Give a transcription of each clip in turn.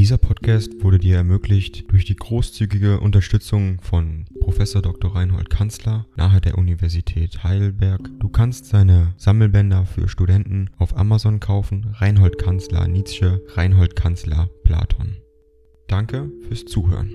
Dieser Podcast wurde dir ermöglicht durch die großzügige Unterstützung von Professor Dr. Reinhold Kanzler nahe der Universität Heidelberg. Du kannst seine Sammelbänder für Studenten auf Amazon kaufen. Reinhold Kanzler Nietzsche, Reinhold Kanzler Platon. Danke fürs Zuhören.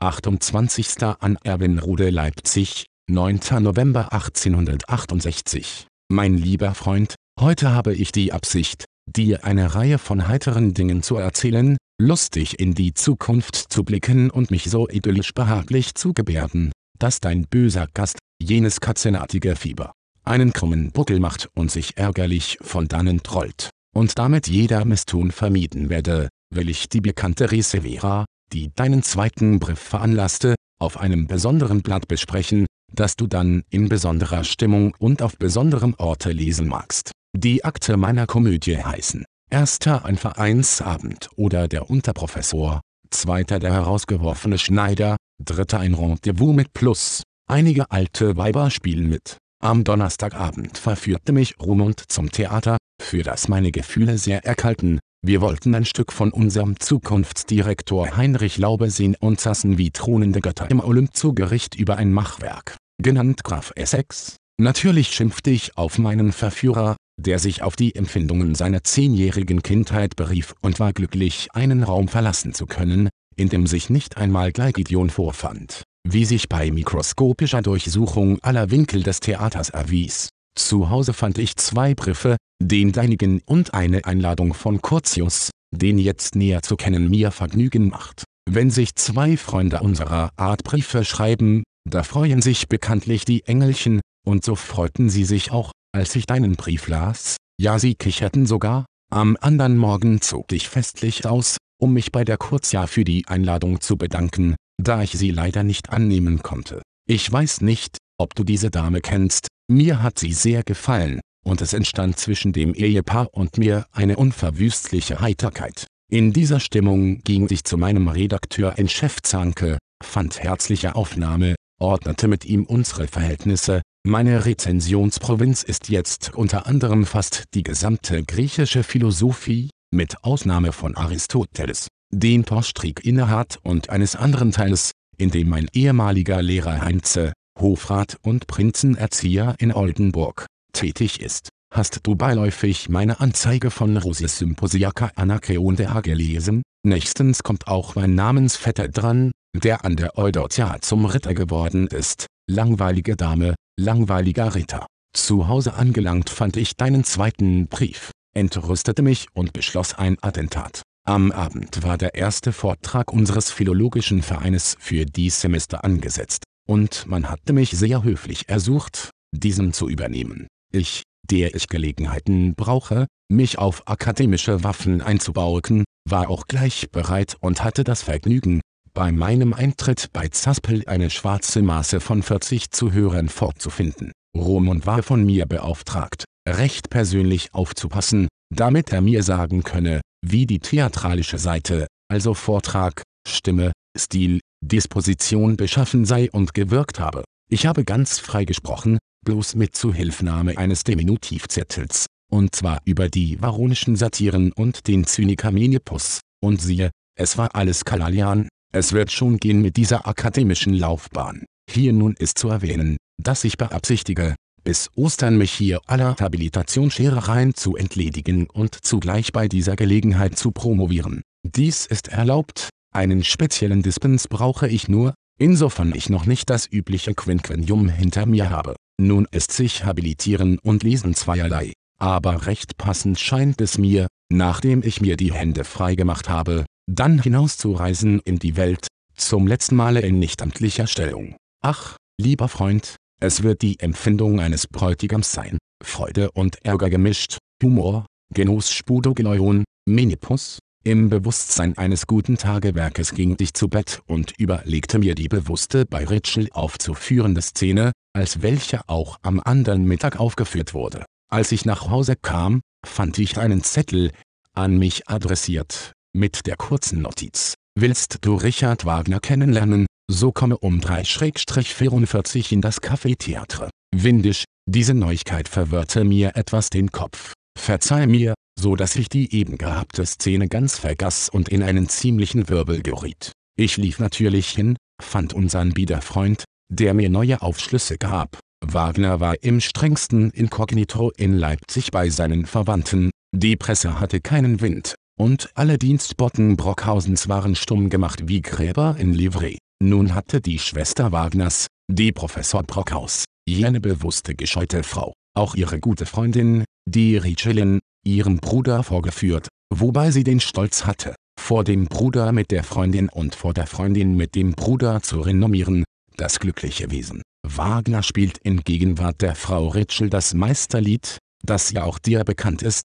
28. an Erwinrode Leipzig, 9. November 1868. Mein lieber Freund, heute habe ich die Absicht, dir eine Reihe von heiteren Dingen zu erzählen, lustig in die Zukunft zu blicken und mich so idyllisch behaglich zu gebärden, dass dein böser Gast, jenes katzenartige Fieber, einen krummen Buckel macht und sich ärgerlich von dannen trollt, und damit jeder Misstun vermieden werde, will ich die bekannte Risevera, die deinen zweiten Brief veranlasste, auf einem besonderen Blatt besprechen, das du dann in besonderer Stimmung und auf besonderem Orte lesen magst. Die Akte meiner Komödie heißen Erster ein Vereinsabend oder der Unterprofessor, zweiter der herausgeworfene Schneider, dritter ein Rendezvous mit Plus. Einige alte Weiber spielen mit. Am Donnerstagabend verführte mich Rumund zum Theater, für das meine Gefühle sehr erkalten. Wir wollten ein Stück von unserem Zukunftsdirektor Heinrich Laube sehen und saßen wie thronende Götter im Olymp zu Gericht über ein Machwerk, genannt Graf Essex. Natürlich schimpfte ich auf meinen Verführer, der sich auf die Empfindungen seiner zehnjährigen Kindheit berief und war glücklich, einen Raum verlassen zu können, in dem sich nicht einmal Gleigidion vorfand, wie sich bei mikroskopischer Durchsuchung aller Winkel des Theaters erwies. Zu Hause fand ich zwei Briefe, den deinigen und eine Einladung von Curtius, den jetzt näher zu kennen mir Vergnügen macht. Wenn sich zwei Freunde unserer Art Briefe schreiben, da freuen sich bekanntlich die Engelchen, und so freuten sie sich auch, als ich deinen Brief las, ja sie kicherten sogar, am andern Morgen zog ich festlich aus, um mich bei der Kurzjahr für die Einladung zu bedanken, da ich sie leider nicht annehmen konnte. Ich weiß nicht, ob du diese Dame kennst, mir hat sie sehr gefallen, und es entstand zwischen dem Ehepaar und mir eine unverwüstliche Heiterkeit. In dieser Stimmung ging ich zu meinem Redakteur in Chef Zanke, fand herzliche Aufnahme, ordnete mit ihm unsere Verhältnisse, meine Rezensionsprovinz ist jetzt unter anderem fast die gesamte griechische Philosophie, mit Ausnahme von Aristoteles, den Torstrik innehat und eines anderen Teils, in dem mein ehemaliger Lehrer Heinze, Hofrat und Prinzenerzieher in Oldenburg, tätig ist. Hast du beiläufig meine Anzeige von Rosis Symposiaka Anakreontea gelesen? Nächstens kommt auch mein Namensvetter dran, der an der Eudotia zum Ritter geworden ist. Langweilige Dame, langweiliger Ritter. Zu Hause angelangt fand ich deinen zweiten Brief, entrüstete mich und beschloss ein Attentat. Am Abend war der erste Vortrag unseres Philologischen Vereines für dies Semester angesetzt, und man hatte mich sehr höflich ersucht, diesen zu übernehmen. Ich, der ich Gelegenheiten brauche, mich auf akademische Waffen einzubauen, war auch gleich bereit und hatte das Vergnügen, bei meinem Eintritt bei Zaspel eine schwarze Maße von 40 Zuhörern fortzufinden. Roman war von mir beauftragt, recht persönlich aufzupassen, damit er mir sagen könne, wie die theatralische Seite, also Vortrag, Stimme, Stil, Disposition beschaffen sei und gewirkt habe. Ich habe ganz frei gesprochen, bloß mit Zuhilfnahme eines Diminutivzettels, und zwar über die varonischen Satiren und den Zyniker Menipus, und siehe, es war alles Kalalian, es wird schon gehen mit dieser akademischen Laufbahn. Hier nun ist zu erwähnen, dass ich beabsichtige, bis Ostern mich hier aller Habilitationsscherereien zu entledigen und zugleich bei dieser Gelegenheit zu promovieren. Dies ist erlaubt, einen speziellen Dispens brauche ich nur, insofern ich noch nicht das übliche Quinquennium hinter mir habe. Nun ist sich Habilitieren und Lesen zweierlei, aber recht passend scheint es mir, nachdem ich mir die Hände freigemacht habe, dann hinauszureisen in die Welt, zum letzten Male in nichtamtlicher Stellung. Ach, lieber Freund, es wird die Empfindung eines Bräutigams sein, Freude und Ärger gemischt, Humor, Genuss Spudogeleion, Menipus, im Bewusstsein eines guten Tagewerkes ging ich zu Bett und überlegte mir die bewusste bei Ritschel aufzuführende Szene, als welche auch am anderen Mittag aufgeführt wurde. Als ich nach Hause kam, fand ich einen Zettel, an mich adressiert, mit der kurzen Notiz. Willst du Richard Wagner kennenlernen, so komme um 3-44 in das Café Theatre. Windisch, diese Neuigkeit verwirrte mir etwas den Kopf. verzeih mir, so dass ich die eben gehabte Szene ganz vergaß und in einen ziemlichen Wirbel geriet. Ich lief natürlich hin, fand unseren Biederfreund, der mir neue Aufschlüsse gab. Wagner war im strengsten Inkognito in Leipzig bei seinen Verwandten, die Presse hatte keinen Wind, und alle Dienstboten Brockhausens waren stumm gemacht wie Gräber in Livree. Nun hatte die Schwester Wagners, die Professor Brockhaus, jene bewusste gescheute Frau, auch ihre gute Freundin, die Richelin, ihrem Bruder vorgeführt, wobei sie den Stolz hatte, vor dem Bruder mit der Freundin und vor der Freundin mit dem Bruder zu renommieren, das glückliche Wesen. Wagner spielt in Gegenwart der Frau Ritschel das Meisterlied, das ja auch dir bekannt ist.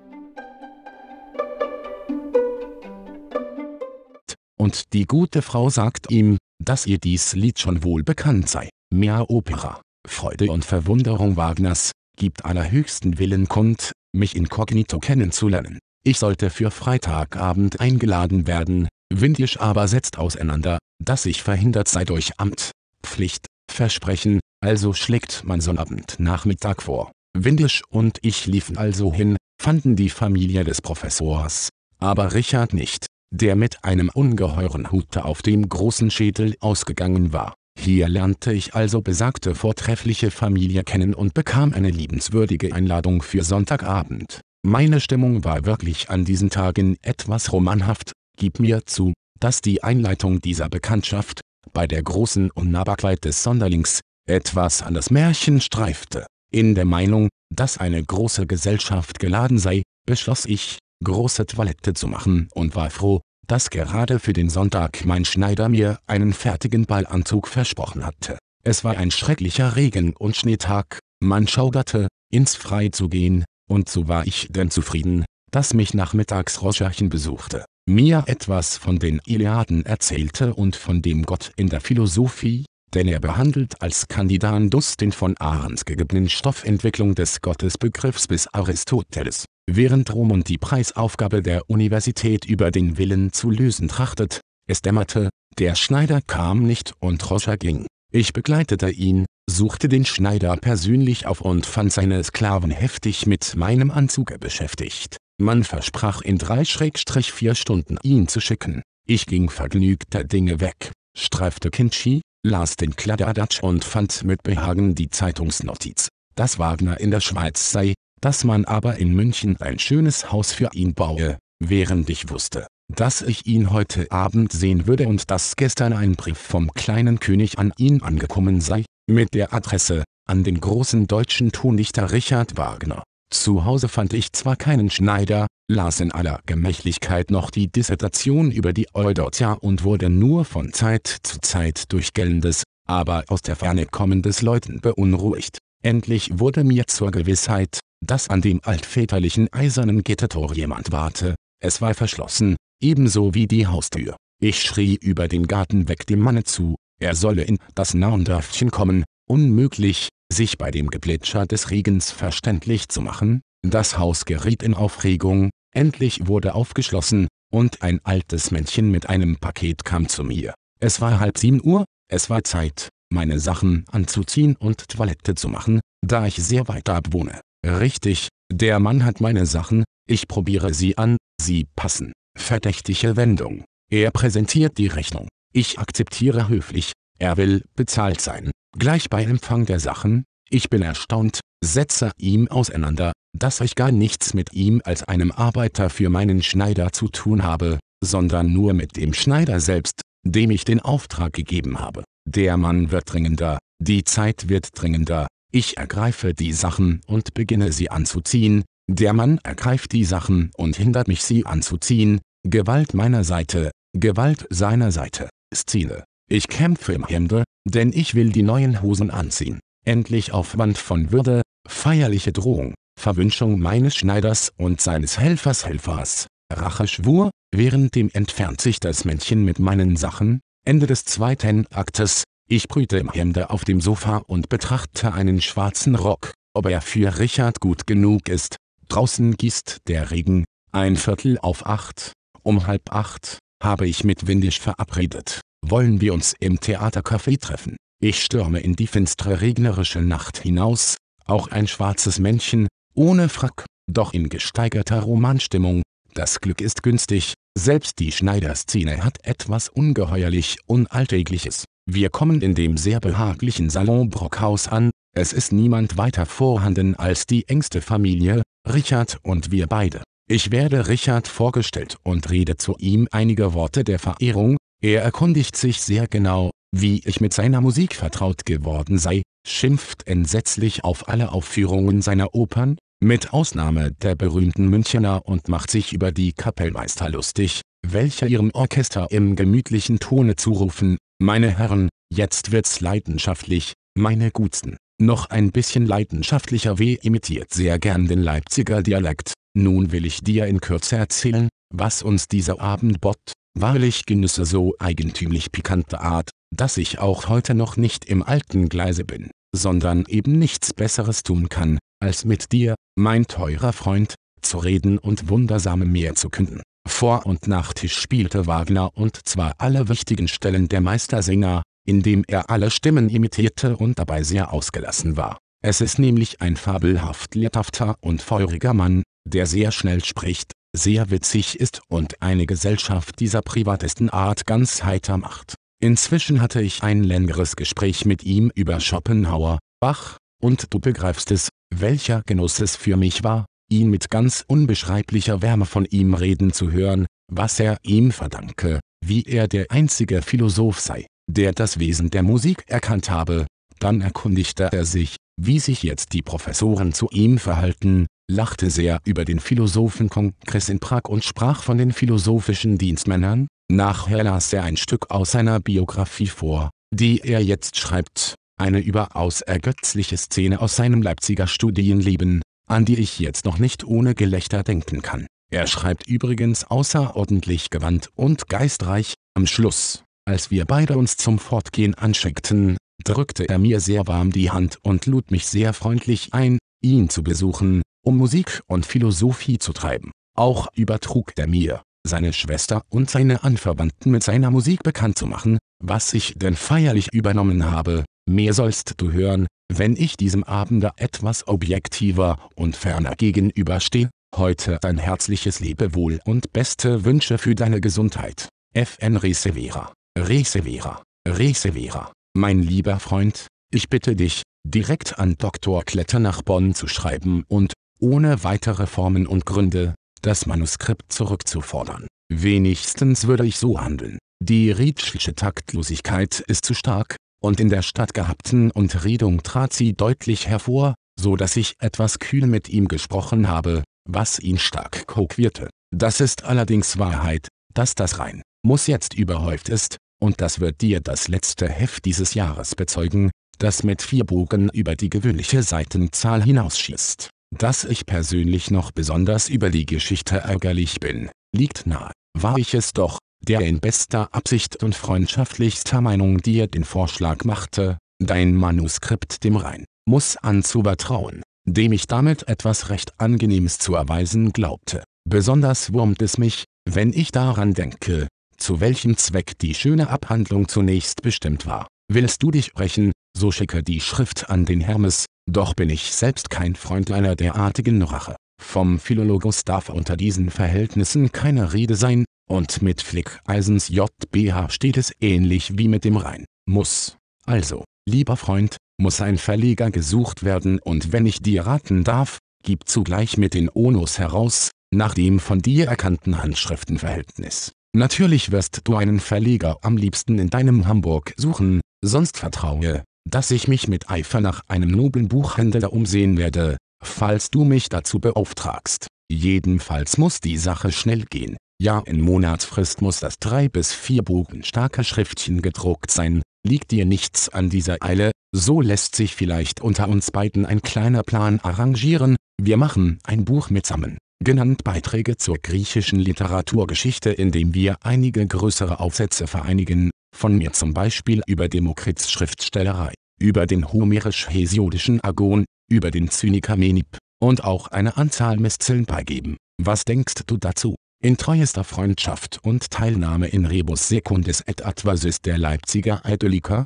Und die gute Frau sagt ihm, dass ihr dies Lied schon wohl bekannt sei. Mehr Opera, Freude und Verwunderung Wagners, gibt allerhöchsten Willen kund, mich inkognito kennenzulernen. Ich sollte für Freitagabend eingeladen werden, Windisch aber setzt auseinander, dass ich verhindert sei durch Amt, Pflicht, Versprechen, also schlägt man Sonnabend-Nachmittag vor. Windisch und ich liefen also hin, fanden die Familie des Professors, aber Richard nicht, der mit einem ungeheuren Hute auf dem großen Schädel ausgegangen war. Hier lernte ich also besagte vortreffliche Familie kennen und bekam eine liebenswürdige Einladung für Sonntagabend. Meine Stimmung war wirklich an diesen Tagen etwas romanhaft, gib mir zu, dass die Einleitung dieser Bekanntschaft, bei der großen Unnahbarkeit des Sonderlings, etwas an das Märchen streifte. In der Meinung, dass eine große Gesellschaft geladen sei, beschloss ich, große Toilette zu machen und war froh, dass gerade für den Sonntag mein Schneider mir einen fertigen Ballanzug versprochen hatte. Es war ein schrecklicher Regen- und Schneetag, man schauderte, ins Frei zu gehen, und so war ich denn zufrieden, dass mich nachmittags Roscherchen besuchte, mir etwas von den Iliaden erzählte und von dem Gott in der Philosophie, denn er behandelt als Kandidandus den von Arendt gegebenen Stoffentwicklung des Gottesbegriffs bis Aristoteles. Während Romund die Preisaufgabe der Universität über den Willen zu lösen trachtet, es dämmerte, der Schneider kam nicht und Roscher ging. Ich begleitete ihn, suchte den Schneider persönlich auf und fand seine Sklaven heftig mit meinem Anzuge beschäftigt. Man versprach in 3-4 Stunden ihn zu schicken. Ich ging vergnügter Dinge weg, streifte Kinchi, las den Kladderadatsch und fand mit Behagen die Zeitungsnotiz, dass Wagner in der Schweiz sei, dass man aber in München ein schönes Haus für ihn baue, während ich wusste, dass ich ihn heute Abend sehen würde und dass gestern ein Brief vom kleinen König an ihn angekommen sei, mit der Adresse, an den großen deutschen Tondichter Richard Wagner. Zu Hause fand ich zwar keinen Schneider, las in aller Gemächlichkeit noch die Dissertation über die Eudotia und wurde nur von Zeit zu Zeit durch gellendes, aber aus der Ferne kommendes Läuten beunruhigt. Endlich wurde mir zur Gewissheit, dass an dem altväterlichen eisernen Gittertor jemand warte, es war verschlossen, ebenso wie die Haustür. Ich schrie über den Garten weg dem Manne zu, er solle in das Naundörfchen kommen, unmöglich, sich bei dem Geplätscher des Regens verständlich zu machen, das Haus geriet in Aufregung, endlich wurde aufgeschlossen, und ein altes Männchen mit einem Paket kam zu mir. Es war halb sieben Uhr, es war Zeit, meine Sachen anzuziehen und Toilette zu machen, da ich sehr weit ab wohne. Richtig, der Mann hat meine Sachen, ich probiere sie an, sie passen. Verdächtige Wendung. Er präsentiert die Rechnung. Ich akzeptiere höflich, er will bezahlt sein. Gleich bei Empfang der Sachen, ich bin erstaunt, setze ihm auseinander, dass ich gar nichts mit ihm als einem Arbeiter für meinen Schneider zu tun habe, sondern nur mit dem Schneider selbst, dem ich den Auftrag gegeben habe. Der Mann wird dringender, die Zeit wird dringender, ich ergreife die Sachen und beginne sie anzuziehen, der Mann ergreift die Sachen und hindert mich sie anzuziehen, Gewalt meiner Seite, Gewalt seiner Seite, Szene. Ich kämpfe im Hemde, denn ich will die neuen Hosen anziehen. Endlich Aufwand von Würde, feierliche Drohung, Verwünschung meines Schneiders und seines Helfers Helfers. Racheschwur, währenddem entfernt sich das Männchen mit meinen Sachen, Ende des zweiten Aktes, ich brüte im Hemde auf dem Sofa und betrachte einen schwarzen Rock, ob er für Richard gut genug ist, draußen gießt der Regen, ein Viertel auf acht, um halb acht, habe ich mit Windisch verabredet, wollen wir uns im Theatercafé treffen. Ich stürme in die finstere regnerische Nacht hinaus, auch ein schwarzes Männchen, ohne Frack, doch in gesteigerter Romanstimmung, das Glück ist günstig, selbst die Schneiderszene hat etwas ungeheuerlich Unalltägliches. Wir kommen in dem sehr behaglichen Salon Brockhaus an, es ist niemand weiter vorhanden als die engste Familie, Richard und wir beide. Ich werde Richard vorgestellt und rede zu ihm einige Worte der Verehrung, er erkundigt sich sehr genau, wie ich mit seiner Musik vertraut geworden sei, schimpft entsetzlich auf alle Aufführungen seiner Opern, mit Ausnahme der berühmten Münchener und macht sich über die Kapellmeister lustig, welche ihrem Orchester im gemütlichen Tone zurufen, meine Herren, jetzt wird's leidenschaftlich, meine Gutsten. Noch ein bisschen leidenschaftlicher W imitiert sehr gern den Leipziger Dialekt. Nun will ich dir in Kürze erzählen, was uns dieser Abend bot. Wahrlich Genüsse so eigentümlich pikante Art, dass ich auch heute noch nicht im alten Gleise bin, sondern eben nichts Besseres tun kann, als mit dir, mein teurer Freund, zu reden und wundersame mehr zu künden. Vor- und Nachtisch spielte Wagner und zwar alle wichtigen Stellen der Meistersänger, indem er alle Stimmen imitierte und dabei sehr ausgelassen war. Es ist nämlich ein fabelhaft lebhafter und feuriger Mann, der sehr schnell spricht, sehr witzig ist und eine Gesellschaft dieser privatesten Art ganz heiter macht. Inzwischen hatte ich ein längeres Gespräch mit ihm über Schopenhauer, Bach, und du begreifst es, welcher Genuss es für mich war, ihn mit ganz unbeschreiblicher Wärme von ihm reden zu hören, was er ihm verdanke, wie er der einzige Philosoph sei, der das Wesen der Musik erkannt habe. Dann erkundigte er sich, wie sich jetzt die Professoren zu ihm verhalten, lachte sehr über den Philosophenkongress in Prag und sprach von den philosophischen Dienstmännern. Nachher las er ein Stück aus seiner Biografie vor, die er jetzt schreibt, eine überaus ergötzliche Szene aus seinem Leipziger Studienleben, an die ich jetzt noch nicht ohne Gelächter denken kann. Er schreibt übrigens außerordentlich gewandt und geistreich, am Schluss, als wir beide uns zum Fortgehen anschickten, drückte er mir sehr warm die Hand und lud mich sehr freundlich ein, ihn zu besuchen, um Musik und Philosophie zu treiben. Auch übertrug er mir, seine Schwester und seine Anverwandten mit seiner Musik bekannt zu machen, was ich denn feierlich übernommen habe, Mehr sollst du hören, wenn ich diesem Abende etwas objektiver und ferner gegenüberstehe. Heute dein herzliches Lebewohl und beste Wünsche für deine Gesundheit. FN Resevera. Resevera. Resevera. Mein lieber Freund, ich bitte dich, direkt an Dr. Kletter nach Bonn zu schreiben und, ohne weitere Formen und Gründe, das Manuskript zurückzufordern. Wenigstens würde ich so handeln. Die Rietschelsche Taktlosigkeit ist zu stark, und in der stattgehabten Unterredung trat sie deutlich hervor, so dass ich etwas kühl mit ihm gesprochen habe, was ihn stark koquierte. Das ist allerdings Wahrheit, dass das rein muss jetzt überhäuft ist, und das wird dir das letzte Heft dieses Jahres bezeugen, das mit vier Bogen über die gewöhnliche Seitenzahl hinausschießt. Dass ich persönlich noch besonders über die Geschichte ärgerlich bin, liegt nahe. War ich es doch, der in bester Absicht und freundschaftlichster Meinung dir den Vorschlag machte, dein Manuskript dem Rhein, muss anzuvertrauen, dem ich damit etwas recht Angenehmes zu erweisen glaubte. Besonders wurmt es mich, wenn ich daran denke, zu welchem Zweck die schöne Abhandlung zunächst bestimmt war. Willst du dich rächen, so schicke die Schrift an den Hermes, doch bin ich selbst kein Freund einer derartigen Rache. Vom Philologus darf unter diesen Verhältnissen keine Rede sein, und mit Flickeisens JBH steht es ähnlich wie mit dem Rhein. Muss. Also, lieber Freund, muss ein Verleger gesucht werden und wenn ich dir raten darf, gib zugleich mit den Onus heraus, nach dem von dir erkannten Handschriftenverhältnis. Natürlich wirst du einen Verleger am liebsten in deinem Hamburg suchen, sonst vertraue, dass ich mich mit Eifer nach einem noblen Buchhändler umsehen werde, falls du mich dazu beauftragst. Jedenfalls muss die Sache schnell gehen. Ja in Monatsfrist muss das drei bis vier Bogen starke Schriftchen gedruckt sein, liegt dir nichts an dieser Eile, so lässt sich vielleicht unter uns beiden ein kleiner Plan arrangieren, wir machen ein Buch mitsammen. genannt Beiträge zur griechischen Literaturgeschichte indem wir einige größere Aufsätze vereinigen, von mir zum Beispiel über Demokrits Schriftstellerei, über den homerisch-hesiodischen Agon, über den Zyniker Menip, und auch eine Anzahl Miszeln beigeben. Was denkst du dazu? In treuester Freundschaft und Teilnahme in Rebus Secundis et Adversus der Leipziger Eidelyker?